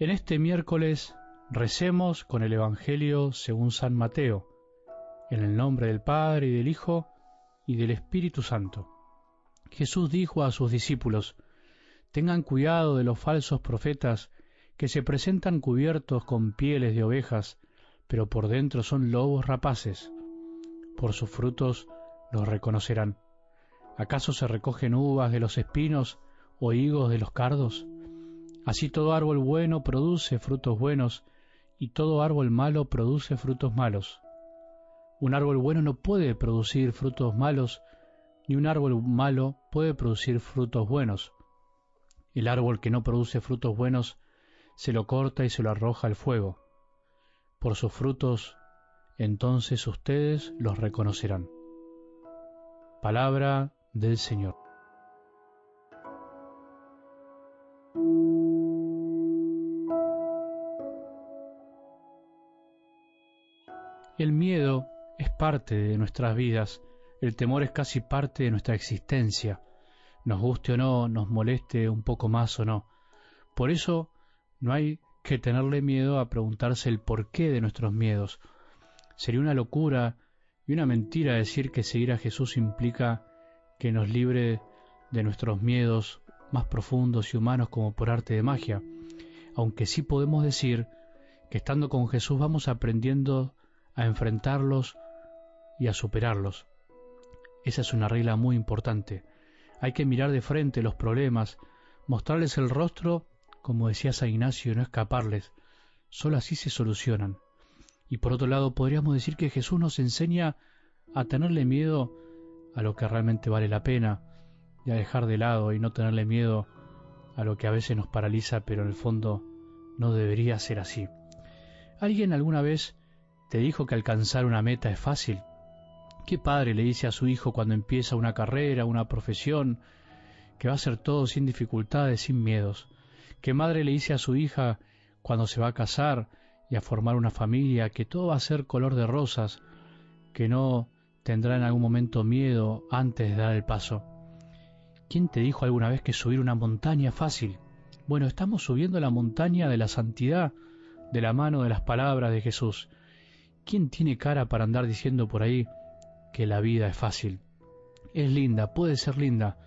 En este miércoles recemos con el Evangelio según San Mateo, en el nombre del Padre y del Hijo y del Espíritu Santo. Jesús dijo a sus discípulos, Tengan cuidado de los falsos profetas que se presentan cubiertos con pieles de ovejas, pero por dentro son lobos rapaces. Por sus frutos los reconocerán. ¿Acaso se recogen uvas de los espinos o higos de los cardos? Así todo árbol bueno produce frutos buenos, y todo árbol malo produce frutos malos. Un árbol bueno no puede producir frutos malos, ni un árbol malo puede producir frutos buenos. El árbol que no produce frutos buenos se lo corta y se lo arroja al fuego. Por sus frutos, entonces ustedes los reconocerán. Palabra del Señor. El miedo es parte de nuestras vidas, el temor es casi parte de nuestra existencia, nos guste o no, nos moleste un poco más o no. Por eso no hay que tenerle miedo a preguntarse el porqué de nuestros miedos. Sería una locura y una mentira decir que seguir a Jesús implica que nos libre de nuestros miedos más profundos y humanos como por arte de magia, aunque sí podemos decir que estando con Jesús vamos aprendiendo a enfrentarlos y a superarlos. Esa es una regla muy importante. Hay que mirar de frente los problemas, mostrarles el rostro, como decía San Ignacio, y no escaparles. Solo así se solucionan. Y por otro lado, podríamos decir que Jesús nos enseña a tenerle miedo a lo que realmente vale la pena y a dejar de lado y no tenerle miedo a lo que a veces nos paraliza, pero en el fondo no debería ser así. Alguien alguna vez ¿Te dijo que alcanzar una meta es fácil? ¿Qué padre le dice a su hijo cuando empieza una carrera, una profesión, que va a ser todo sin dificultades, sin miedos? ¿Qué madre le dice a su hija cuando se va a casar y a formar una familia que todo va a ser color de rosas, que no tendrá en algún momento miedo antes de dar el paso? ¿Quién te dijo alguna vez que subir una montaña es fácil? Bueno, estamos subiendo la montaña de la santidad de la mano de las palabras de Jesús. ¿Quién tiene cara para andar diciendo por ahí que la vida es fácil? Es linda, puede ser linda,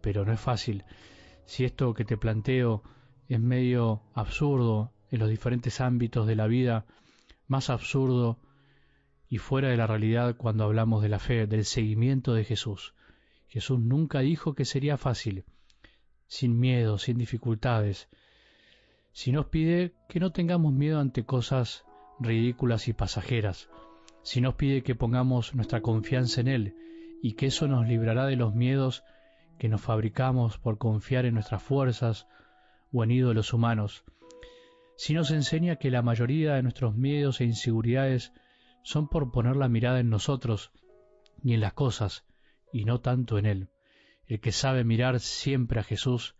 pero no es fácil. Si esto que te planteo es medio absurdo en los diferentes ámbitos de la vida, más absurdo y fuera de la realidad cuando hablamos de la fe, del seguimiento de Jesús. Jesús nunca dijo que sería fácil, sin miedo, sin dificultades. Si nos pide que no tengamos miedo ante cosas ridículas y pasajeras, si nos pide que pongamos nuestra confianza en Él y que eso nos librará de los miedos que nos fabricamos por confiar en nuestras fuerzas o en ídolos humanos, si nos enseña que la mayoría de nuestros miedos e inseguridades son por poner la mirada en nosotros y en las cosas, y no tanto en Él. El que sabe mirar siempre a Jesús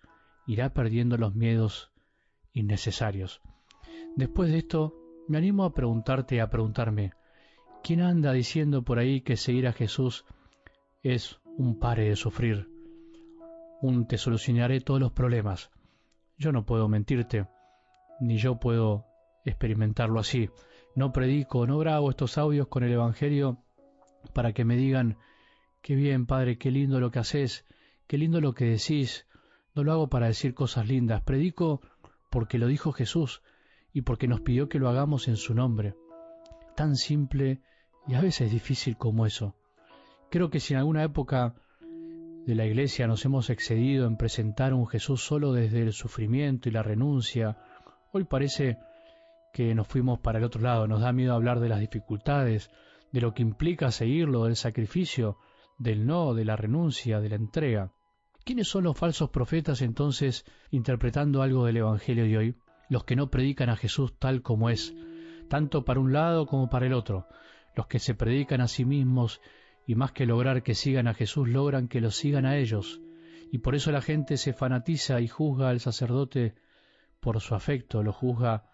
irá perdiendo los miedos innecesarios. Después de esto, me animo a preguntarte a preguntarme, ¿quién anda diciendo por ahí que seguir a Jesús es un pare de sufrir? Un te solucionaré todos los problemas. Yo no puedo mentirte, ni yo puedo experimentarlo así. No predico, no grabo estos audios con el Evangelio para que me digan, qué bien, Padre, qué lindo lo que haces, qué lindo lo que decís. No lo hago para decir cosas lindas, predico porque lo dijo Jesús, y porque nos pidió que lo hagamos en su nombre. Tan simple y a veces difícil como eso. Creo que si en alguna época de la Iglesia nos hemos excedido en presentar a un Jesús solo desde el sufrimiento y la renuncia, hoy parece que nos fuimos para el otro lado, nos da miedo hablar de las dificultades, de lo que implica seguirlo, del sacrificio, del no, de la renuncia, de la entrega. ¿Quiénes son los falsos profetas entonces interpretando algo del Evangelio de hoy? Los que no predican a Jesús tal como es, tanto para un lado como para el otro, los que se predican a sí mismos y más que lograr que sigan a Jesús logran que lo sigan a ellos, y por eso la gente se fanatiza y juzga al sacerdote por su afecto, lo juzga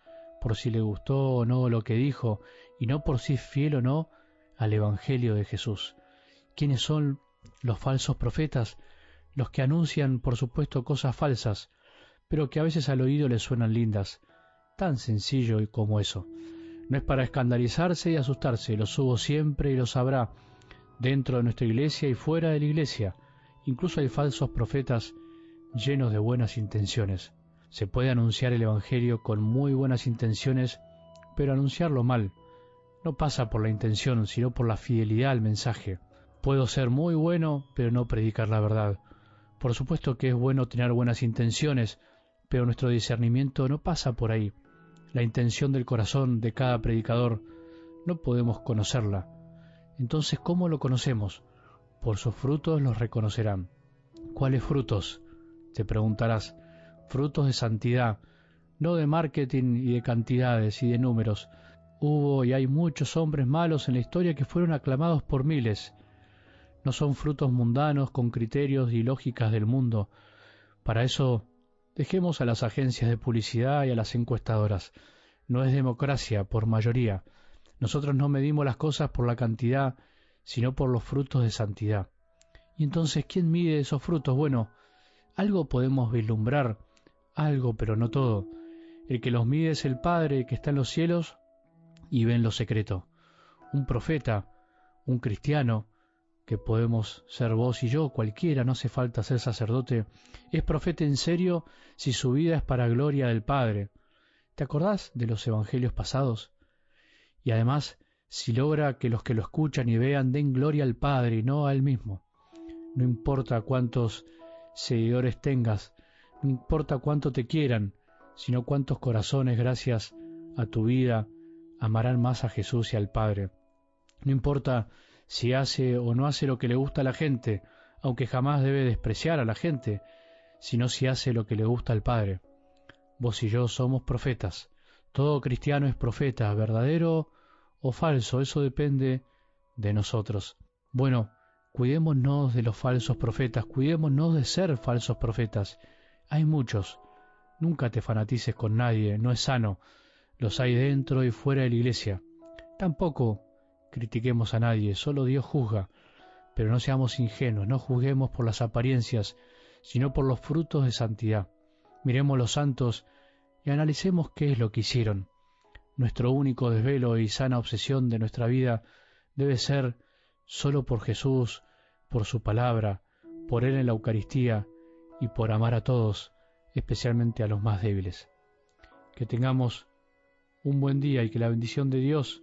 por si le gustó o no lo que dijo, y no por si es fiel o no al Evangelio de Jesús. ¿Quiénes son los falsos profetas? Los que anuncian, por supuesto, cosas falsas, pero que a veces al oído les suenan lindas. tan sencillo y como eso. No es para escandalizarse y asustarse, lo subo siempre y lo sabrá, dentro de nuestra iglesia y fuera de la iglesia. Incluso hay falsos profetas llenos de buenas intenciones. Se puede anunciar el Evangelio con muy buenas intenciones, pero anunciarlo mal no pasa por la intención, sino por la fidelidad al mensaje. Puedo ser muy bueno, pero no predicar la verdad. Por supuesto que es bueno tener buenas intenciones, pero nuestro discernimiento no pasa por ahí. La intención del corazón de cada predicador no podemos conocerla. Entonces, ¿cómo lo conocemos? Por sus frutos los reconocerán. ¿Cuáles frutos? Te preguntarás. Frutos de santidad, no de marketing y de cantidades y de números. Hubo y hay muchos hombres malos en la historia que fueron aclamados por miles. No son frutos mundanos con criterios y lógicas del mundo. Para eso dejemos a las agencias de publicidad y a las encuestadoras. No es democracia por mayoría. Nosotros no medimos las cosas por la cantidad, sino por los frutos de santidad. Y entonces, ¿quién mide esos frutos? Bueno, algo podemos vislumbrar, algo, pero no todo. El que los mide es el Padre que está en los cielos y ve en lo secreto. Un profeta, un cristiano, que podemos ser vos y yo, cualquiera, no hace falta ser sacerdote, es profeta en serio si su vida es para gloria del Padre. ¿Te acordás de los evangelios pasados? Y además, si logra que los que lo escuchan y vean den gloria al Padre y no a Él mismo. No importa cuántos seguidores tengas, no importa cuánto te quieran, sino cuántos corazones, gracias a tu vida, amarán más a Jesús y al Padre. No importa si hace o no hace lo que le gusta a la gente, aunque jamás debe despreciar a la gente, sino si hace lo que le gusta al Padre. Vos y yo somos profetas. Todo cristiano es profeta, verdadero o falso, eso depende de nosotros. Bueno, cuidémonos de los falsos profetas, cuidémonos de ser falsos profetas. Hay muchos. Nunca te fanatices con nadie, no es sano. Los hay dentro y fuera de la iglesia. Tampoco critiquemos a nadie, solo Dios juzga, pero no seamos ingenuos, no juzguemos por las apariencias, sino por los frutos de santidad. Miremos los santos y analicemos qué es lo que hicieron. Nuestro único desvelo y sana obsesión de nuestra vida debe ser solo por Jesús, por su palabra, por Él en la Eucaristía y por amar a todos, especialmente a los más débiles. Que tengamos un buen día y que la bendición de Dios,